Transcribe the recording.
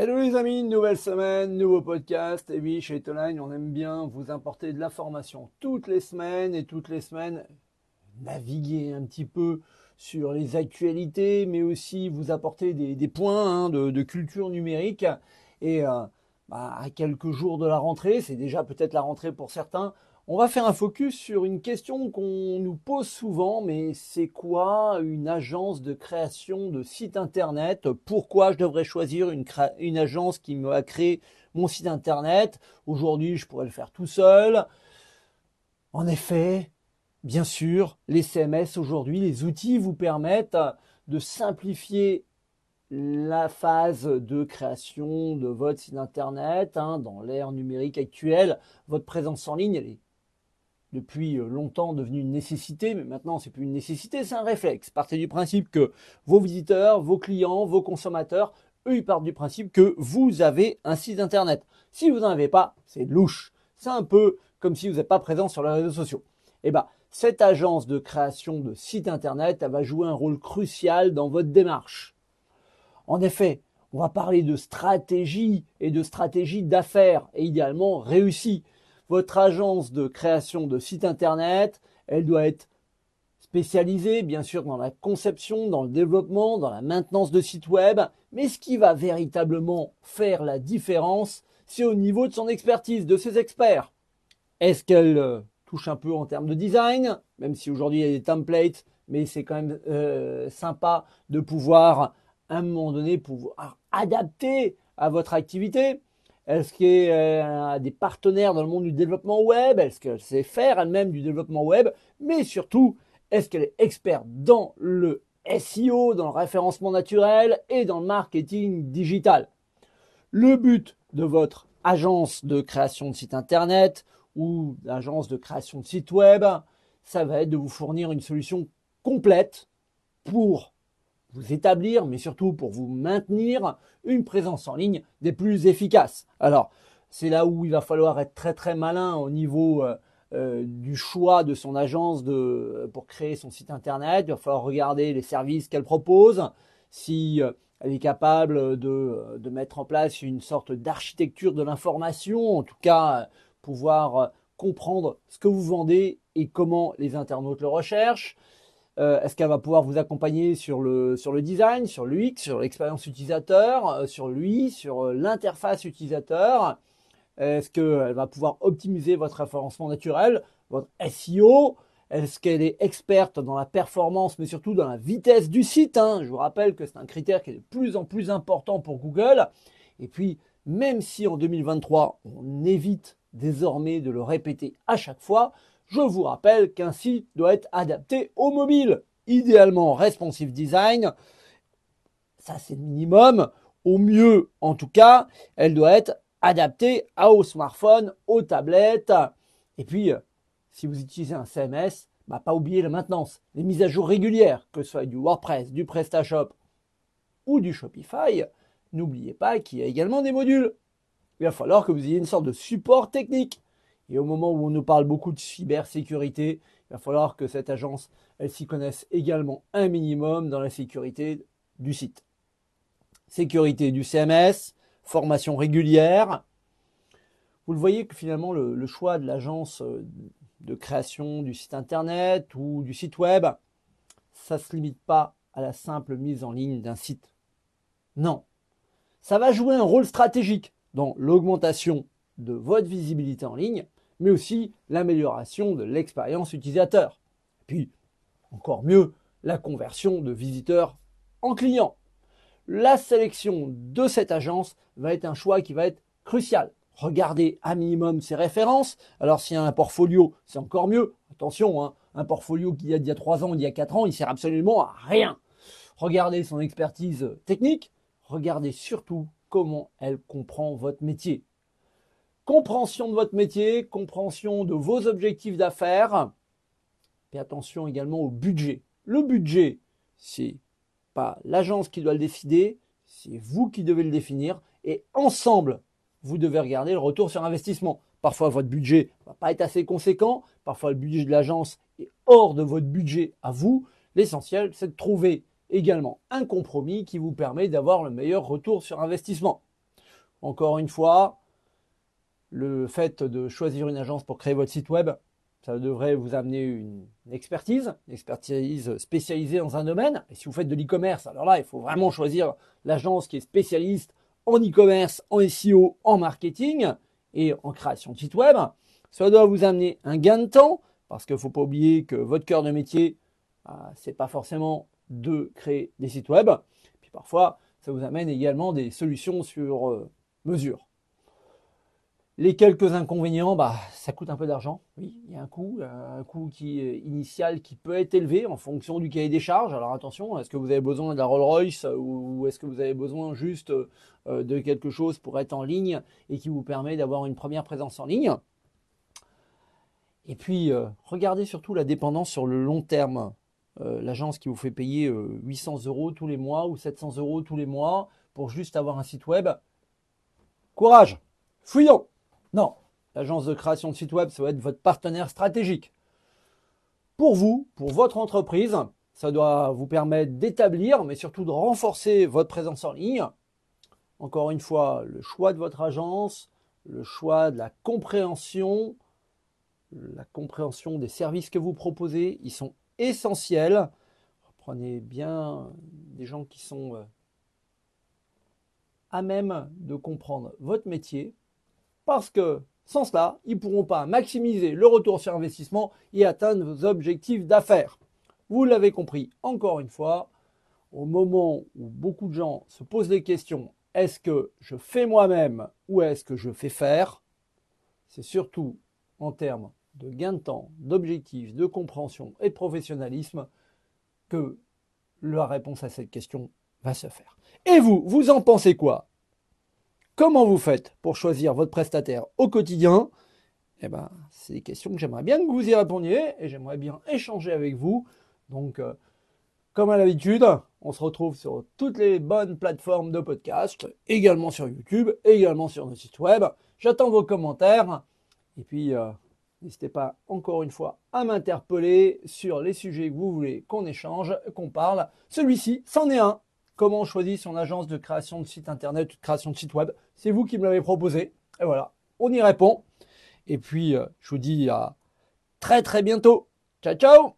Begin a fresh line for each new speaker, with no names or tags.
Hello les amis, nouvelle semaine, nouveau podcast. Et oui, chez Etoline, on aime bien vous importer de l'information toutes les semaines et toutes les semaines naviguer un petit peu sur les actualités, mais aussi vous apporter des, points hein, de, culture numérique. Et euh, bah, à quelques jours de la rentrée, c'est déjà peut-être la rentrée pour certains, on va faire un focus sur une question qu'on nous pose souvent, mais c'est quoi une agence de création de site internet? Pourquoi je devrais choisir une, agence qui me a créé mon site internet? Aujourd'hui, je pourrais le faire tout seul. En effet, bien sûr, les CMS aujourd'hui, les outils vous permettent de simplifier la phase de création de votre site internet hein, dans l'ère numérique actuelle. Votre présence en ligne, elle est depuis euh, longtemps devenu une nécessité, mais maintenant c'est plus une nécessité, c'est un réflexe. Partez du principe que vos visiteurs, vos clients, vos consommateurs, eux, ils partent du principe que vous avez un site internet. Si vous n'en avez pas, c'est louche. C'est un peu comme si vous n'êtes pas présent sur les réseaux sociaux. Eh ben, cette agence de création de site internet, elle va jouer un rôle crucial dans votre démarche. En effet, on va parler de stratégie et de stratégie d'affaires, et idéalement réussie. Votre agence de création de site internet, elle doit être spécialisée bien sûr dans la conception, dans le développement, dans la maintenance de sites web, mais ce qui va véritablement faire la différence, c'est au niveau de son expertise, de ses experts. Est-ce qu'elle euh, touche un peu en termes de design, même si aujourd'hui il y a des templates, mais c'est quand même euh, sympa de pouvoir à un moment donné pouvoir adapter à votre activité? Est-ce qu'elle a des partenaires dans le monde du développement web? Est-ce qu'elle sait faire elle-même du développement web? Mais surtout, est-ce qu'elle est experte dans le SEO, dans le référencement naturel et dans le marketing digital? Le but de votre agence de création de site internet ou d'agence de création de site web, ça va être de vous fournir une solution complète pour vous établir, mais surtout pour vous maintenir une présence en ligne des plus efficaces. Alors, c'est là où il va falloir être très très malin au niveau euh, euh, du choix de son agence de, pour créer son site internet. Il va falloir regarder les services qu'elle propose, si euh, elle est capable de, de, mettre en place une sorte d'architecture de l'information, en tout cas pouvoir comprendre ce que vous vendez et comment les internautes le recherchent. Euh, est-ce qu'elle va pouvoir vous accompagner sur le, design, sur l'UX, sur l'expérience utilisateur, euh, sur l'UI, sur euh, l'interface utilisateur? Est-ce qu'elle va pouvoir optimiser votre référencement naturel, votre SEO Est-ce qu'elle est experte dans la performance, mais surtout dans la vitesse du site hein? Je vous rappelle que c'est un critère qui est de plus en plus important pour Google. Et puis, même si en 2023, on évite désormais de le répéter à chaque fois, je vous rappelle qu'un site doit être adapté au mobile, idéalement responsive design. Ça, c'est le minimum. Au mieux, en tout cas, elle doit être adaptée au smartphone, aux tablettes. Et puis, euh, si vous utilisez un CMS, bah, pas oublier la maintenance, les mises à jour régulières, que ce soit du WordPress, du PrestaShop ou du Shopify. N'oubliez pas qu'il y a également des modules. Il va falloir que vous ayez une sorte de support technique. Et au moment où on nous parle beaucoup de cybersécurité, il va falloir que cette agence, elle s'y connaisse également un minimum dans la sécurité du site. Sécurité du CMS, formation régulière. Vous le voyez que finalement le, choix de l'agence euh, de création du site internet ou du site web, ça ne se limite pas à la simple mise en ligne d'un site. Non. Ça va jouer un rôle stratégique dans l'augmentation de votre visibilité en ligne, mais aussi l'amélioration de l'expérience utilisateur. Puis, encore mieux, la conversion de visiteurs en clients. La sélection de cette agence va être un choix qui va être crucial. Regardez à minimum ses références. Alors s'il y a un portfolio, c'est encore mieux. Attention, hein, un portfolio qui a d'il y a 3 ans, d'il y a 4 ans, il sert absolument à rien. Regardez son expertise technique. Regardez surtout comment elle comprend votre métier compréhension de votre métier, compréhension de vos objectifs d'affaires. Et attention également au budget. Le budget, c'est pas l'agence qui doit le décider, c'est vous qui devez le définir. Et ensemble, vous devez regarder le retour sur investissement. Parfois, votre budget va pas être assez conséquent. Parfois, le budget de l'agence est hors de votre budget à vous. L'essentiel, c'est de trouver également un compromis qui vous permet d'avoir le meilleur retour sur investissement. Encore une fois, le fait de choisir une agence pour créer votre site web, ça devrait vous amener une expertise, une expertise spécialisée dans un domaine. Et si vous faites de l'e-commerce, alors là, il faut vraiment choisir l'agence qui est spécialiste en e-commerce, en SEO, en marketing et en création de site web. Ça doit vous amener un gain de temps parce qu'il ne faut pas oublier que votre cœur de métier, ah, c'est pas forcément de créer des sites web. Puis parfois, ça vous amène également des solutions sur euh, mesure. Les quelques inconvénients, bah, ça coûte un peu d'argent. Oui, il y a un coût, un coût qui est initial qui peut être élevé en fonction du cahier des charges. Alors attention, est-ce que vous avez besoin de la Rolls-Royce ou est-ce que vous avez besoin juste euh, de quelque chose pour être en ligne et qui vous permet d'avoir une première présence en ligne? Et puis, euh, regardez surtout la dépendance sur le long terme. Euh, l'agence qui vous fait payer 800 euros tous les mois ou 700 euros tous les mois pour juste avoir un site web. Courage, fouillons non, l'agence de création de site web, ça doit être votre partenaire stratégique. Pour vous, pour votre entreprise, ça doit vous permettre d'établir, mais surtout de renforcer votre présence en ligne. Encore une fois, le choix de votre agence, le choix de la compréhension, la compréhension des services que vous proposez, ils sont essentiels. Prenez bien des gens qui sont euh, à même de comprendre votre métier, parce que sans cela, ils ne pourront pas maximiser le retour sur investissement et atteindre vos objectifs d'affaires. Vous l'avez compris, encore une fois, au moment où beaucoup de gens se posent des questions, est-ce que je fais moi-même ou est-ce que je fais faire C'est surtout en termes de gain de temps, d'objectifs, de compréhension et de professionnalisme que la réponse à cette question va se faire. Et vous, vous en pensez quoi? Comment vous faites pour choisir votre prestataire au quotidien? Eh ben, c'est des questions que j'aimerais bien que vous y répondiez et j'aimerais bien échanger avec vous. Donc, euh, comme à l'habitude, on se retrouve sur toutes les bonnes plateformes de podcast, également sur YouTube, également sur nos sites web. J'attends vos commentaires et puis euh, n'hésitez pas encore une fois à m'interpeller sur les sujets que vous voulez qu'on échange, qu'on parle. Celui-ci, c'en est un comment on choisit son agence de création de site internet de création de site web. C'est vous qui me l'avez proposé. Et voilà, on y répond. Et puis, euh, je vous dis à très très bientôt. Ciao, ciao